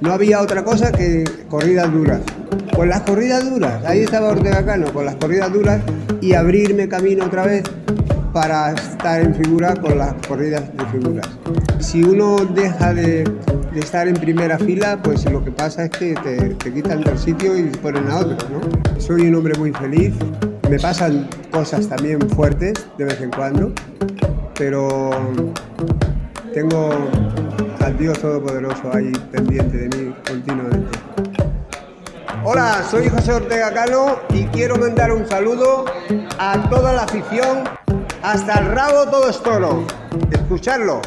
no había otra cosa que corridas duras. Con las corridas duras, ahí estaba Ortega Cano, con las corridas duras y abrirme camino otra vez para estar en figura con las corridas de figuras. Si uno deja de, estar en primera fila, pues lo que pasa es que te, quitan del sitio y ponen a otro. Soy un hombre muy feliz, me pasan cosas también fuertes de vez en cuando, pero tengo al Dios Todopoderoso ahí pendiente de mí continuamente. Hola, soy José Ortega Cano y quiero mandar un saludo a toda la afición. Hasta el rabo todo es toro. Escucharlo.